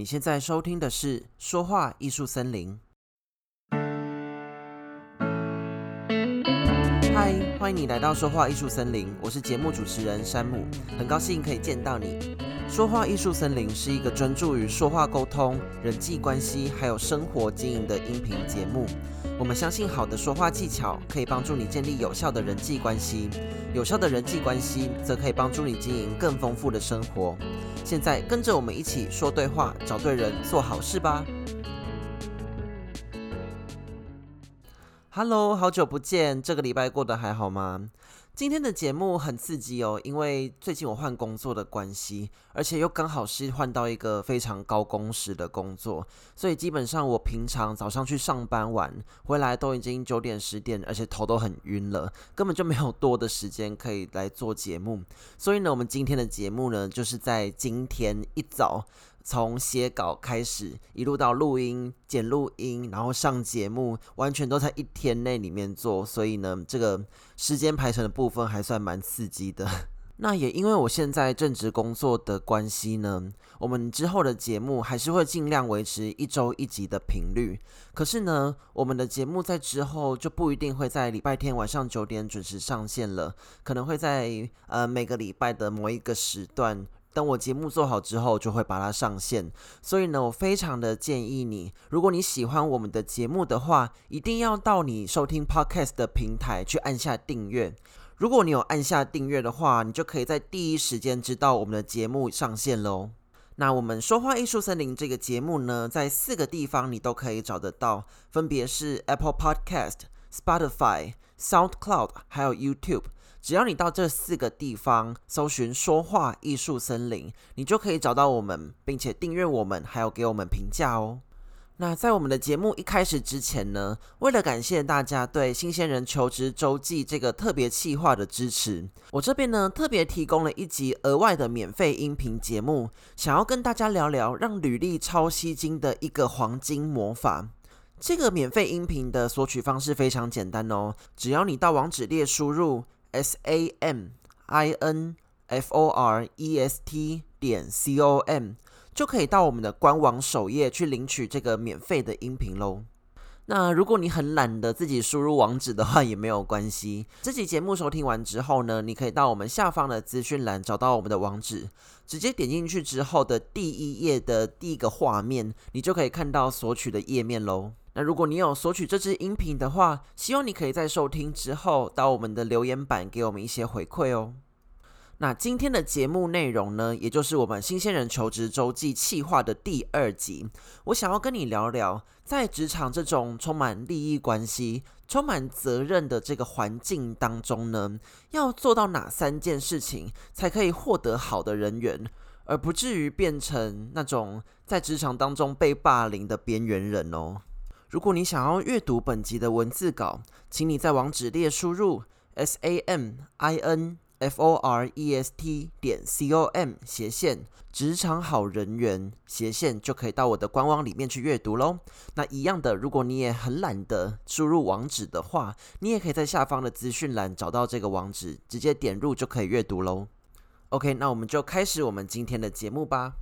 你现在收听的是《说话艺术森林》。嗨，欢迎你来到《说话艺术森林》，我是节目主持人山姆，很高兴可以见到你。《说话艺术森林》是一个专注于说话沟通、人际关系还有生活经营的音频节目。我们相信，好的说话技巧可以帮助你建立有效的人际关系，有效的人际关系则可以帮助你经营更丰富的生活。现在跟着我们一起说对话，找对人，做好事吧。Hello，好久不见，这个礼拜过得还好吗？今天的节目很刺激哦，因为最近我换工作的关系，而且又刚好是换到一个非常高工时的工作，所以基本上我平常早上去上班晚回来都已经九点十点，而且头都很晕了，根本就没有多的时间可以来做节目。所以呢，我们今天的节目呢，就是在今天一早。从写稿开始，一路到录音、剪录音，然后上节目，完全都在一天内里面做，所以呢，这个时间排程的部分还算蛮刺激的。那也因为我现在正职工作的关系呢，我们之后的节目还是会尽量维持一周一集的频率。可是呢，我们的节目在之后就不一定会在礼拜天晚上九点准时上线了，可能会在呃每个礼拜的某一个时段。等我节目做好之后，就会把它上线。所以呢，我非常的建议你，如果你喜欢我们的节目的话，一定要到你收听 Podcast 的平台去按下订阅。如果你有按下订阅的话，你就可以在第一时间知道我们的节目上线喽。那我们说话艺术森林这个节目呢，在四个地方你都可以找得到，分别是 Apple Podcast、Spotify、SoundCloud，还有 YouTube。只要你到这四个地方搜寻“说话艺术森林”，你就可以找到我们，并且订阅我们，还有给我们评价哦。那在我们的节目一开始之前呢，为了感谢大家对《新鲜人求职周记》这个特别企划的支持，我这边呢特别提供了一集额外的免费音频节目，想要跟大家聊聊让履历超吸睛的一个黄金魔法。这个免费音频的索取方式非常简单哦，只要你到网址列输入。S A M I N F O R E S T 点 C O M 就可以到我们的官网首页去领取这个免费的音频喽。那如果你很懒得自己输入网址的话，也没有关系。这期节目收听完之后呢，你可以到我们下方的资讯栏找到我们的网址，直接点进去之后的第一页的第一个画面，你就可以看到索取的页面喽。那如果你有索取这支音频的话，希望你可以在收听之后到我们的留言板给我们一些回馈哦。那今天的节目内容呢，也就是我们新鲜人求职周记企划的第二集，我想要跟你聊聊，在职场这种充满利益关系、充满责任的这个环境当中呢，要做到哪三件事情才可以获得好的人缘，而不至于变成那种在职场当中被霸凌的边缘人哦。如果你想要阅读本集的文字稿，请你在网址列输入 s a m i n f o r e s t 点 c o m 斜线职场好人缘斜线，就可以到我的官网里面去阅读喽。那一样的，如果你也很懒得输入网址的话，你也可以在下方的资讯栏找到这个网址，直接点入就可以阅读喽。OK，那我们就开始我们今天的节目吧。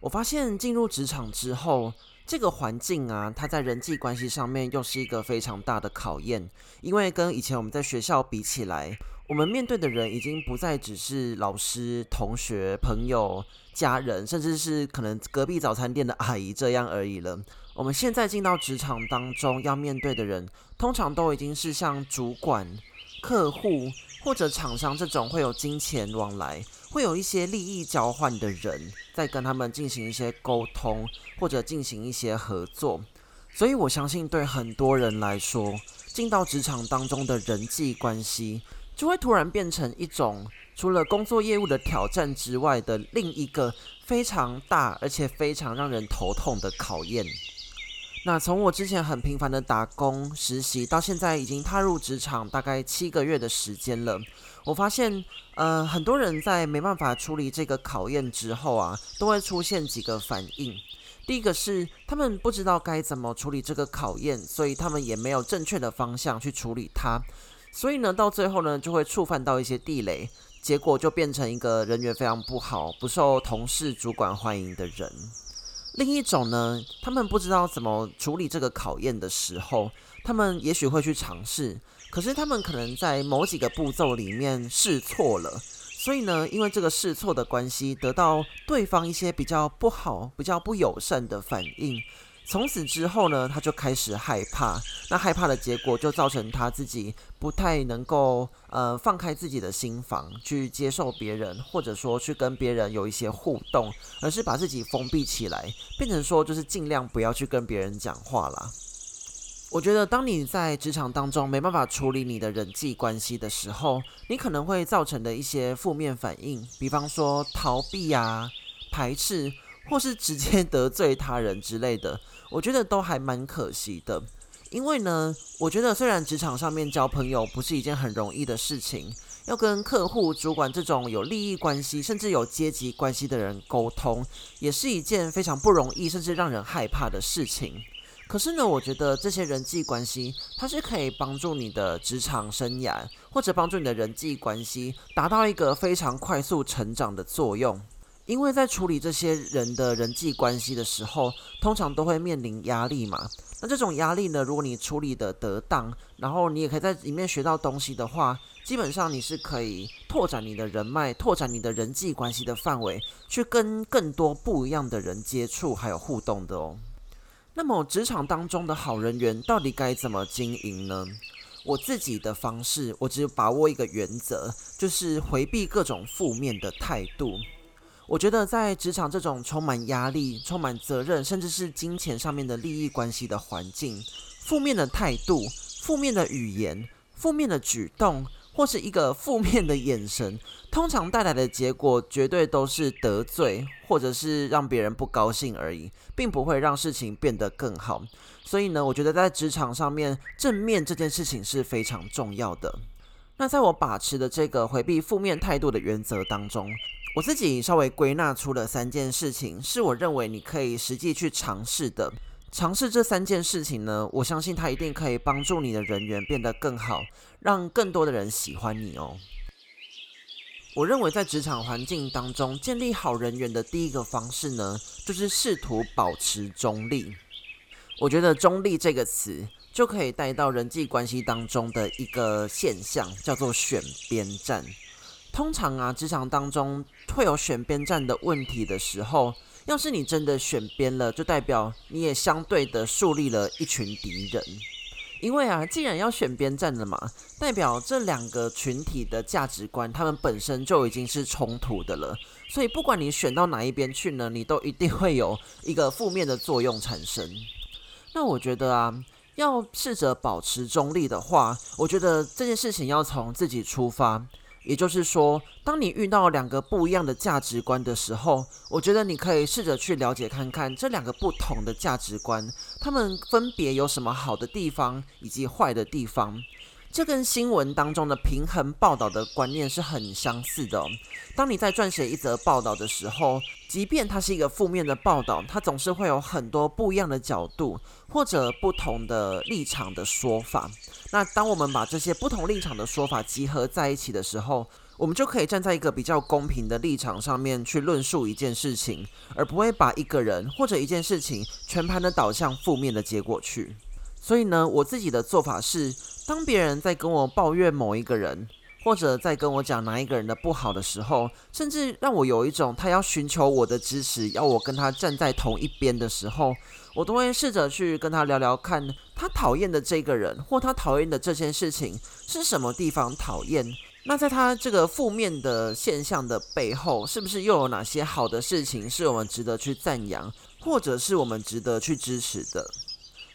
我发现进入职场之后，这个环境啊，它在人际关系上面又是一个非常大的考验。因为跟以前我们在学校比起来，我们面对的人已经不再只是老师、同学、朋友、家人，甚至是可能隔壁早餐店的阿姨这样而已了。我们现在进到职场当中要面对的人，通常都已经是像主管、客户或者厂商这种会有金钱往来。会有一些利益交换的人在跟他们进行一些沟通，或者进行一些合作，所以我相信对很多人来说，进到职场当中的人际关系，就会突然变成一种除了工作业务的挑战之外的另一个非常大而且非常让人头痛的考验。那从我之前很频繁的打工实习，到现在已经踏入职场大概七个月的时间了。我发现，呃，很多人在没办法处理这个考验之后啊，都会出现几个反应。第一个是他们不知道该怎么处理这个考验，所以他们也没有正确的方向去处理它。所以呢，到最后呢，就会触犯到一些地雷，结果就变成一个人缘非常不好、不受同事、主管欢迎的人。另一种呢，他们不知道怎么处理这个考验的时候，他们也许会去尝试，可是他们可能在某几个步骤里面试错了，所以呢，因为这个试错的关系，得到对方一些比较不好、比较不友善的反应。从此之后呢，他就开始害怕。那害怕的结果就造成他自己不太能够呃放开自己的心房去接受别人，或者说去跟别人有一些互动，而是把自己封闭起来，变成说就是尽量不要去跟别人讲话啦。我觉得当你在职场当中没办法处理你的人际关系的时候，你可能会造成的一些负面反应，比方说逃避啊、排斥，或是直接得罪他人之类的。我觉得都还蛮可惜的，因为呢，我觉得虽然职场上面交朋友不是一件很容易的事情，要跟客户、主管这种有利益关系，甚至有阶级关系的人沟通，也是一件非常不容易，甚至让人害怕的事情。可是呢，我觉得这些人际关系，它是可以帮助你的职场生涯，或者帮助你的人际关系达到一个非常快速成长的作用。因为在处理这些人的人际关系的时候，通常都会面临压力嘛。那这种压力呢，如果你处理得得当，然后你也可以在里面学到东西的话，基本上你是可以拓展你的人脉，拓展你的人际关系的范围，去跟更多不一样的人接触还有互动的哦。那么职场当中的好人缘到底该怎么经营呢？我自己的方式，我只有把握一个原则，就是回避各种负面的态度。我觉得在职场这种充满压力、充满责任，甚至是金钱上面的利益关系的环境，负面的态度、负面的语言、负面的举动，或是一个负面的眼神，通常带来的结果绝对都是得罪，或者是让别人不高兴而已，并不会让事情变得更好。所以呢，我觉得在职场上面，正面这件事情是非常重要的。那在我把持的这个回避负面态度的原则当中，我自己稍微归纳出了三件事情，是我认为你可以实际去尝试的。尝试这三件事情呢，我相信它一定可以帮助你的人缘变得更好，让更多的人喜欢你哦。我认为在职场环境当中建立好人缘的第一个方式呢，就是试图保持中立。我觉得“中立”这个词就可以带到人际关系当中的一个现象，叫做选边站。通常啊，职场当中会有选边站的问题的时候，要是你真的选边了，就代表你也相对的树立了一群敌人。因为啊，既然要选边站了嘛，代表这两个群体的价值观，他们本身就已经是冲突的了。所以不管你选到哪一边去呢，你都一定会有一个负面的作用产生。那我觉得啊，要试着保持中立的话，我觉得这件事情要从自己出发。也就是说，当你遇到两个不一样的价值观的时候，我觉得你可以试着去了解看看这两个不同的价值观，他们分别有什么好的地方以及坏的地方。这跟新闻当中的平衡报道的观念是很相似的。当你在撰写一则报道的时候，即便它是一个负面的报道，它总是会有很多不一样的角度或者不同的立场的说法。那当我们把这些不同立场的说法集合在一起的时候，我们就可以站在一个比较公平的立场上面去论述一件事情，而不会把一个人或者一件事情全盘的导向负面的结果去。所以呢，我自己的做法是，当别人在跟我抱怨某一个人，或者在跟我讲哪一个人的不好的时候，甚至让我有一种他要寻求我的支持，要我跟他站在同一边的时候，我都会试着去跟他聊聊看，他讨厌的这个人或他讨厌的这件事情是什么地方讨厌。那在他这个负面的现象的背后，是不是又有哪些好的事情是我们值得去赞扬，或者是我们值得去支持的？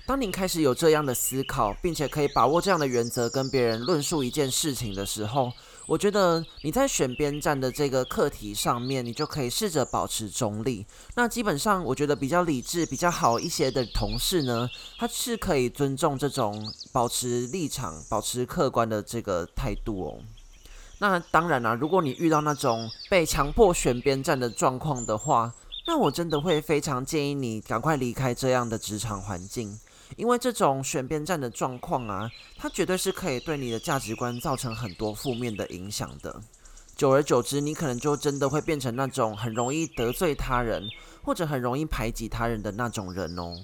当你开始有这样的思考，并且可以把握这样的原则跟别人论述一件事情的时候，我觉得你在选边站的这个课题上面，你就可以试着保持中立。那基本上，我觉得比较理智、比较好一些的同事呢，他是可以尊重这种保持立场、保持客观的这个态度哦。那当然啦，如果你遇到那种被强迫选边站的状况的话，那我真的会非常建议你赶快离开这样的职场环境。因为这种选边站的状况啊，它绝对是可以对你的价值观造成很多负面的影响的。久而久之，你可能就真的会变成那种很容易得罪他人，或者很容易排挤他人的那种人哦。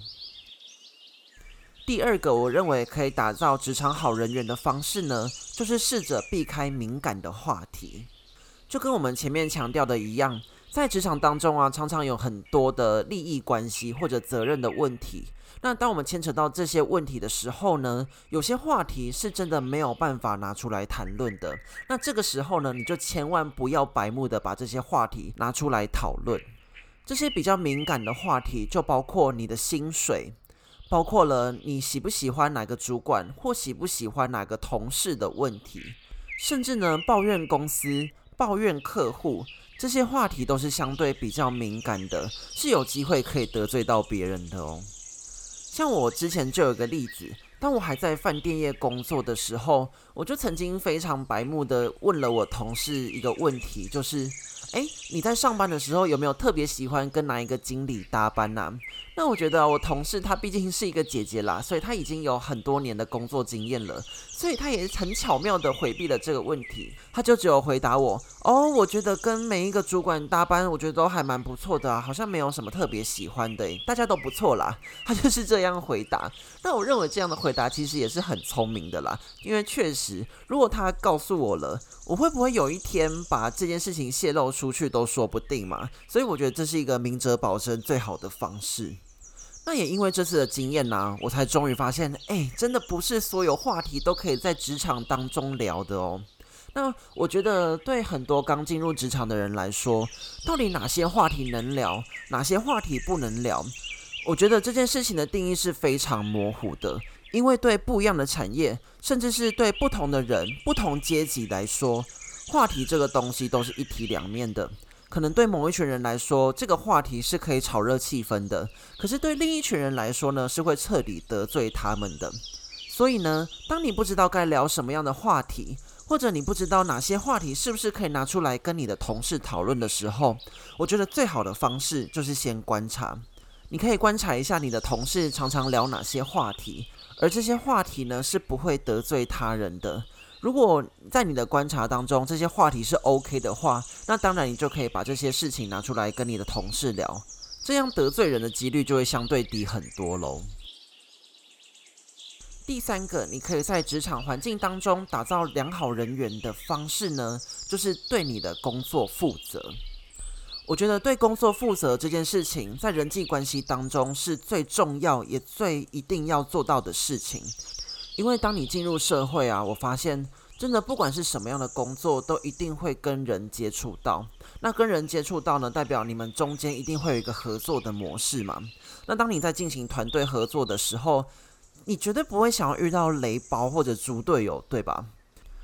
第二个，我认为可以打造职场好人缘的方式呢，就是试着避开敏感的话题。就跟我们前面强调的一样，在职场当中啊，常常有很多的利益关系或者责任的问题。那当我们牵扯到这些问题的时候呢，有些话题是真的没有办法拿出来谈论的。那这个时候呢，你就千万不要白目的把这些话题拿出来讨论。这些比较敏感的话题，就包括你的薪水。包括了你喜不喜欢哪个主管，或喜不喜欢哪个同事的问题，甚至呢，抱怨公司、抱怨客户，这些话题都是相对比较敏感的，是有机会可以得罪到别人的哦。像我之前就有个例子，当我还在饭店业工作的时候，我就曾经非常白目的问了我同事一个问题，就是，诶，你在上班的时候有没有特别喜欢跟哪一个经理搭班呢？那我觉得我同事她毕竟是一个姐姐啦，所以她已经有很多年的工作经验了，所以她也很巧妙的回避了这个问题。她就只有回答我：“哦，我觉得跟每一个主管搭班，我觉得都还蛮不错的啊，好像没有什么特别喜欢的，大家都不错啦。”她就是这样回答。那我认为这样的回答其实也是很聪明的啦，因为确实，如果她告诉我了，我会不会有一天把这件事情泄露出去都说不定嘛。所以我觉得这是一个明哲保身最好的方式。那也因为这次的经验呢，我才终于发现，哎，真的不是所有话题都可以在职场当中聊的哦。那我觉得对很多刚进入职场的人来说，到底哪些话题能聊，哪些话题不能聊？我觉得这件事情的定义是非常模糊的，因为对不一样的产业，甚至是对不同的人、不同阶级来说，话题这个东西都是一体两面的。可能对某一群人来说，这个话题是可以炒热气氛的；可是对另一群人来说呢，是会彻底得罪他们的。所以呢，当你不知道该聊什么样的话题，或者你不知道哪些话题是不是可以拿出来跟你的同事讨论的时候，我觉得最好的方式就是先观察。你可以观察一下你的同事常常聊哪些话题，而这些话题呢，是不会得罪他人的。如果在你的观察当中，这些话题是 OK 的话，那当然你就可以把这些事情拿出来跟你的同事聊，这样得罪人的几率就会相对低很多喽。第三个，你可以在职场环境当中打造良好人缘的方式呢，就是对你的工作负责。我觉得对工作负责这件事情，在人际关系当中是最重要也最一定要做到的事情。因为当你进入社会啊，我发现真的不管是什么样的工作，都一定会跟人接触到。那跟人接触到呢，代表你们中间一定会有一个合作的模式嘛。那当你在进行团队合作的时候，你绝对不会想要遇到雷包或者猪队友，对吧？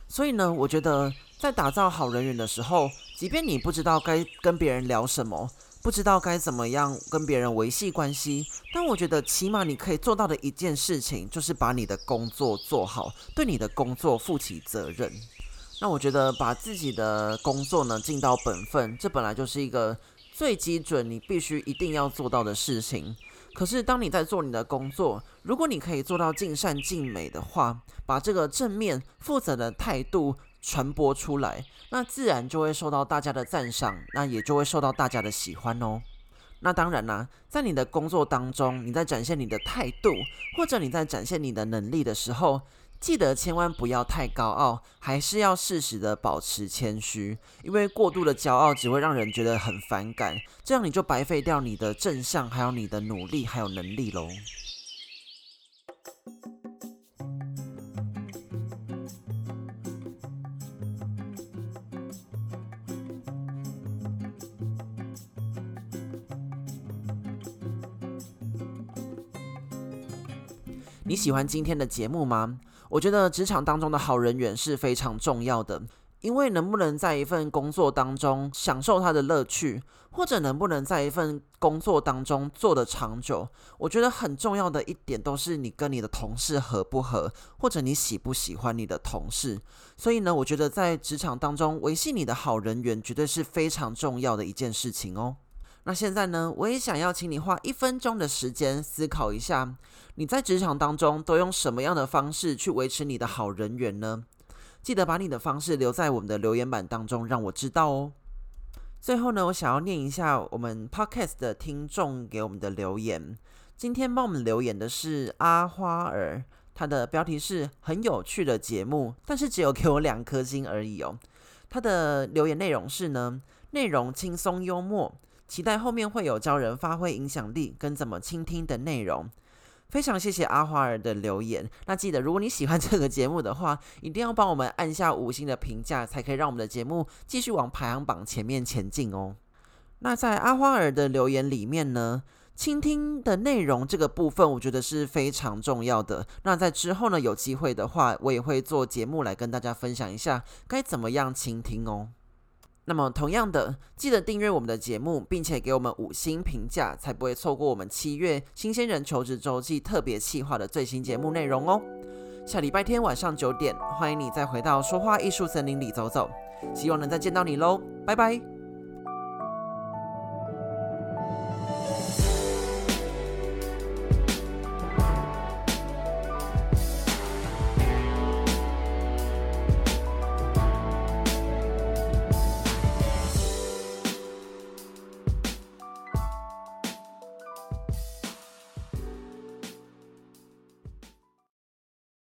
所以呢，我觉得在打造好人缘的时候，即便你不知道该跟别人聊什么。不知道该怎么样跟别人维系关系，但我觉得起码你可以做到的一件事情，就是把你的工作做好，对你的工作负起责任。那我觉得把自己的工作呢尽到本分，这本来就是一个最基准，你必须一定要做到的事情。可是当你在做你的工作，如果你可以做到尽善尽美的话，把这个正面负责的态度传播出来，那自然就会受到大家的赞赏，那也就会受到大家的喜欢哦。那当然啦，在你的工作当中，你在展现你的态度，或者你在展现你的能力的时候，记得千万不要太高傲，还是要适时的保持谦虚，因为过度的骄傲只会让人觉得很反感，这样你就白费掉你的正向，还有你的努力，还有能力喽。你喜欢今天的节目吗？我觉得职场当中的好人缘是非常重要的，因为能不能在一份工作当中享受它的乐趣，或者能不能在一份工作当中做得长久，我觉得很重要的一点都是你跟你的同事合不合，或者你喜不喜欢你的同事。所以呢，我觉得在职场当中维系你的好人缘，绝对是非常重要的一件事情哦。那现在呢，我也想要请你花一分钟的时间思考一下，你在职场当中都用什么样的方式去维持你的好人缘呢？记得把你的方式留在我们的留言板当中，让我知道哦。最后呢，我想要念一下我们 Podcast 的听众给我们的留言。今天帮我们留言的是阿花儿，他的标题是很有趣的节目，但是只有给我两颗星而已哦。他的留言内容是呢，内容轻松幽默，期待后面会有教人发挥影响力跟怎么倾听的内容。非常谢谢阿花儿的留言。那记得，如果你喜欢这个节目的话，一定要帮我们按下五星的评价，才可以让我们的节目继续往排行榜前面前进哦。那在阿花儿的留言里面呢，倾听的内容这个部分，我觉得是非常重要的。那在之后呢，有机会的话，我也会做节目来跟大家分享一下该怎么样倾听哦。那么，同样的，记得订阅我们的节目，并且给我们五星评价，才不会错过我们七月新鲜人求职周记特别企划的最新节目内容哦。下礼拜天晚上九点，欢迎你再回到说话艺术森林里走走，希望能再见到你喽，拜拜。